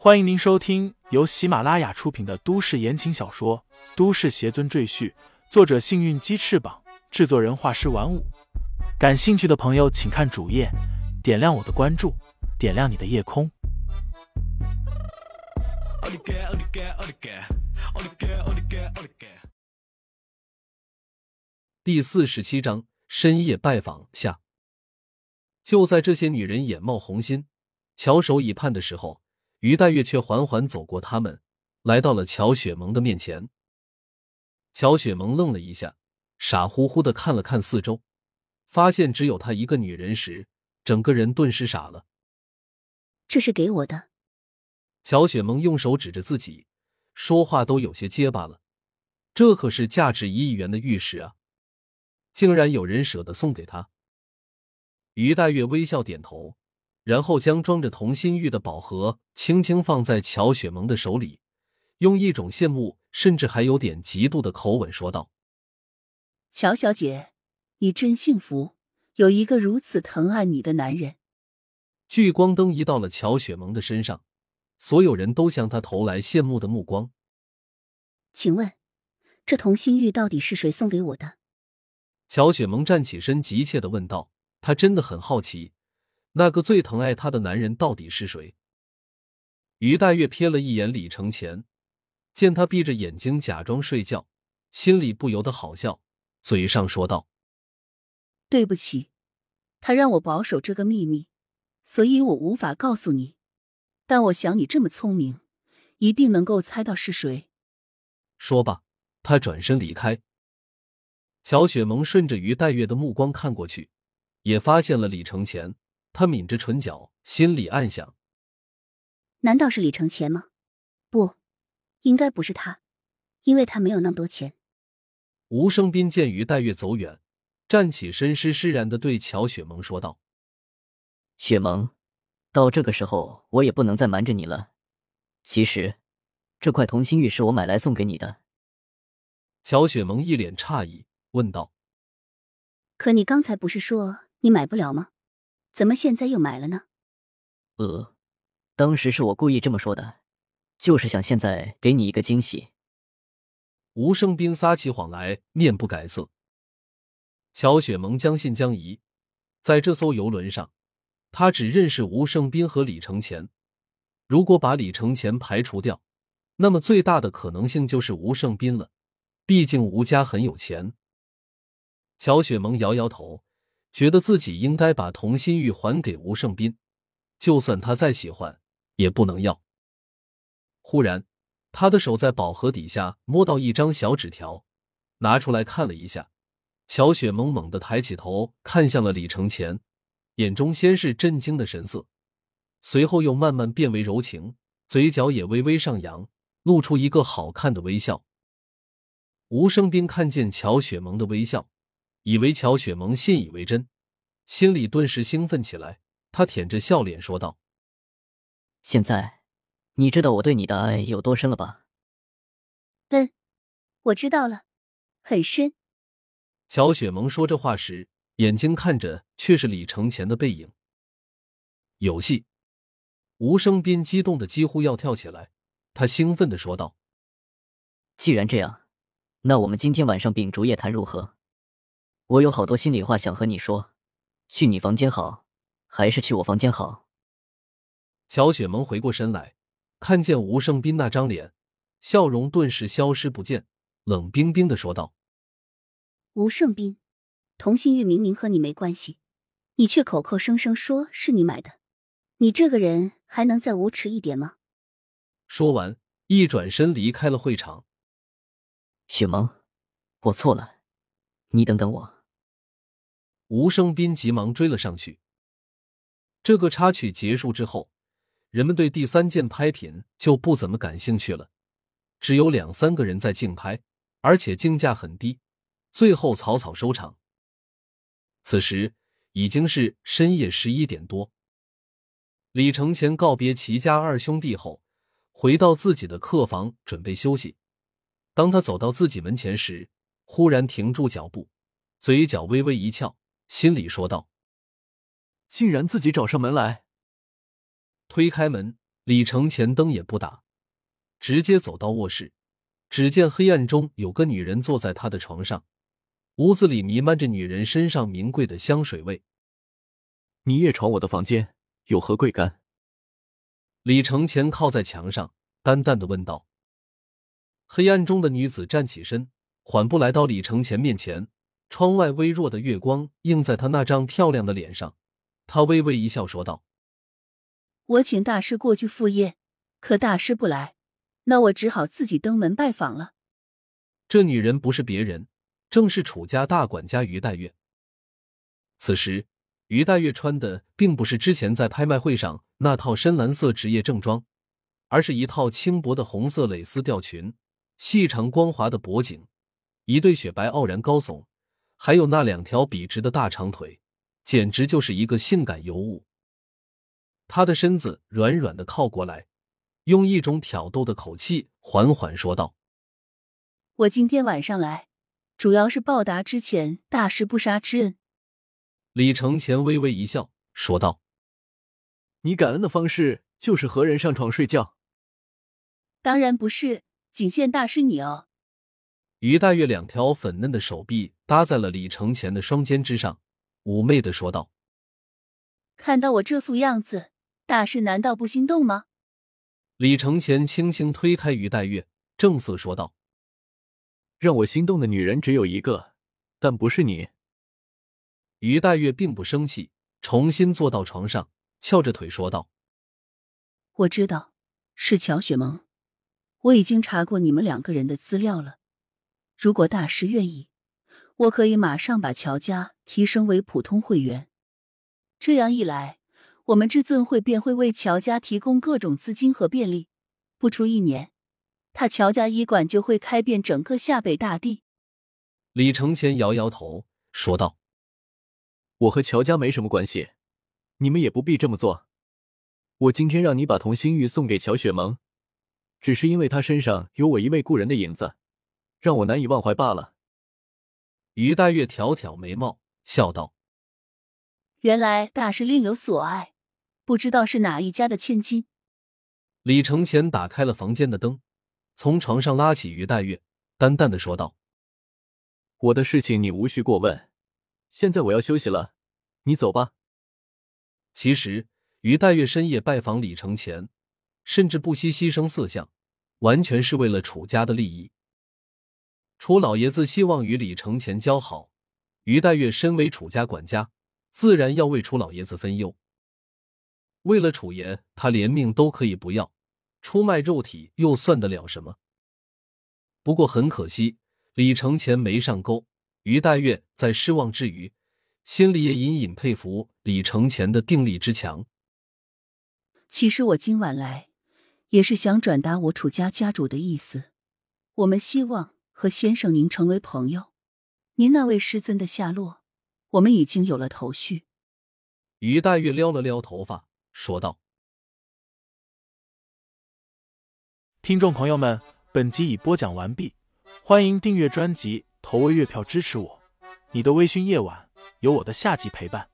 欢迎您收听由喜马拉雅出品的都市言情小说《都市邪尊赘婿》，作者：幸运鸡翅膀，制作人：画师玩五。感兴趣的朋友，请看主页，点亮我的关注，点亮你的夜空。第四十七章深夜拜访下。就在这些女人眼冒红心、翘首以盼的时候，于黛月却缓缓走过他们，来到了乔雪萌的面前。乔雪萌愣了一下，傻乎乎的看了看四周，发现只有她一个女人时，整个人顿时傻了。这是给我的。乔雪萌用手指着自己，说话都有些结巴了。这可是价值一亿元的玉石啊，竟然有人舍得送给她。于黛月微笑点头，然后将装着同心玉的宝盒轻轻放在乔雪萌的手里，用一种羡慕甚至还有点嫉妒的口吻说道：“乔小姐，你真幸福，有一个如此疼爱你的男人。”聚光灯移到了乔雪萌的身上，所有人都向她投来羡慕的目光。请问，这同心玉到底是谁送给我的？乔雪萌站起身，急切的问道。她真的很好奇，那个最疼爱她的男人到底是谁。于黛月瞥了一眼李承前，见他闭着眼睛假装睡觉，心里不由得好笑，嘴上说道：“对不起，他让我保守这个秘密，所以我无法告诉你。但我想你这么聪明，一定能够猜到是谁。”说罢，他转身离开。乔雪萌顺着于黛月的目光看过去。也发现了李承前，他抿着唇角，心里暗想：难道是李承前吗？不，应该不是他，因为他没有那么多钱。吴生斌见于黛月走远，站起身，施施然的对乔雪萌说道：“雪萌，到这个时候，我也不能再瞒着你了。其实，这块同心玉是我买来送给你的。”乔雪萌一脸诧异，问道：“可你刚才不是说？”你买不了吗？怎么现在又买了呢？呃，当时是我故意这么说的，就是想现在给你一个惊喜。吴胜斌撒起谎来，面不改色。乔雪萌将信将疑，在这艘游轮上，他只认识吴胜斌和李承前。如果把李承前排除掉，那么最大的可能性就是吴胜斌了。毕竟吴家很有钱。乔雪萌摇摇头。觉得自己应该把童心玉还给吴胜斌，就算他再喜欢，也不能要。忽然，他的手在宝盒底下摸到一张小纸条，拿出来看了一下。乔雪萌猛地抬起头，看向了李承前，眼中先是震惊的神色，随后又慢慢变为柔情，嘴角也微微上扬，露出一个好看的微笑。吴胜斌看见乔雪萌的微笑。以为乔雪萌信以为真，心里顿时兴奋起来。他舔着笑脸说道：“现在，你知道我对你的爱有多深了吧？”“嗯，我知道了，很深。”乔雪萌说这话时，眼睛看着却是李承前的背影。有戏！吴生斌激动的几乎要跳起来，他兴奋的说道：“既然这样，那我们今天晚上秉烛夜谈如何？”我有好多心里话想和你说，去你房间好，还是去我房间好？乔雪萌回过身来，看见吴胜斌那张脸，笑容顿时消失不见，冷冰冰的说道：“吴胜斌，同心玉明明和你没关系，你却口口声声说是你买的，你这个人还能再无耻一点吗？”说完，一转身离开了会场。雪萌，我错了，你等等我。吴生斌急忙追了上去。这个插曲结束之后，人们对第三件拍品就不怎么感兴趣了，只有两三个人在竞拍，而且竞价很低，最后草草收场。此时已经是深夜十一点多。李承前告别齐家二兄弟后，回到自己的客房准备休息。当他走到自己门前时，忽然停住脚步，嘴角微微一翘。心里说道：“竟然自己找上门来。”推开门，李承前灯也不打，直接走到卧室。只见黑暗中有个女人坐在他的床上，屋子里弥漫着女人身上名贵的香水味。你夜闯我的房间，有何贵干？李承前靠在墙上，淡淡的问道。黑暗中的女子站起身，缓步来到李承前面前。窗外微弱的月光映在他那张漂亮的脸上，他微微一笑，说道：“我请大师过去赴宴，可大师不来。”那我只好自己登门拜访了。这女人不是别人，正是楚家大管家于黛月。此时，于黛月穿的并不是之前在拍卖会上那套深蓝色职业正装，而是一套轻薄的红色蕾丝吊裙，细长光滑的脖颈，一对雪白傲然高耸，还有那两条笔直的大长腿，简直就是一个性感尤物。他的身子软软的靠过来。用一种挑逗的口气缓缓说道：“我今天晚上来，主要是报答之前大师不杀之恩。”李承前微微一笑，说道：“你感恩的方式就是和人上床睡觉？”“当然不是，仅限大师你哦。”于黛月两条粉嫩的手臂搭在了李承前的双肩之上，妩媚的说道：“看到我这副样子，大师难道不心动吗？”李承前轻轻推开于黛月，正色说道：“让我心动的女人只有一个，但不是你。”于黛月并不生气，重新坐到床上，翘着腿说道：“我知道是乔雪萌，我已经查过你们两个人的资料了。如果大师愿意，我可以马上把乔家提升为普通会员。这样一来。”我们至尊会便会为乔家提供各种资金和便利，不出一年，他乔家医馆就会开遍整个下北大地。李承前摇摇头说道：“我和乔家没什么关系，你们也不必这么做。我今天让你把同心玉送给乔雪萌，只是因为她身上有我一位故人的影子，让我难以忘怀罢了。”于黛月挑挑眉毛，笑道：“原来大师另有所爱。”不知道是哪一家的千金。李承前打开了房间的灯，从床上拉起于黛月，淡淡的说道：“我的事情你无需过问，现在我要休息了，你走吧。”其实于黛月深夜拜访李承前，甚至不惜牺牲色相，完全是为了楚家的利益。楚老爷子希望与李承前交好，于黛月身为楚家管家，自然要为楚老爷子分忧。为了楚爷，他连命都可以不要，出卖肉体又算得了什么？不过很可惜，李承前没上钩。于黛月在失望之余，心里也隐隐佩服李承前的定力之强。其实我今晚来，也是想转达我楚家家主的意思。我们希望和先生您成为朋友。您那位师尊的下落，我们已经有了头绪。于黛月撩了撩头发。说道：“听众朋友们，本集已播讲完毕，欢迎订阅专辑，投喂月票支持我。你的微醺夜晚，有我的下集陪伴。”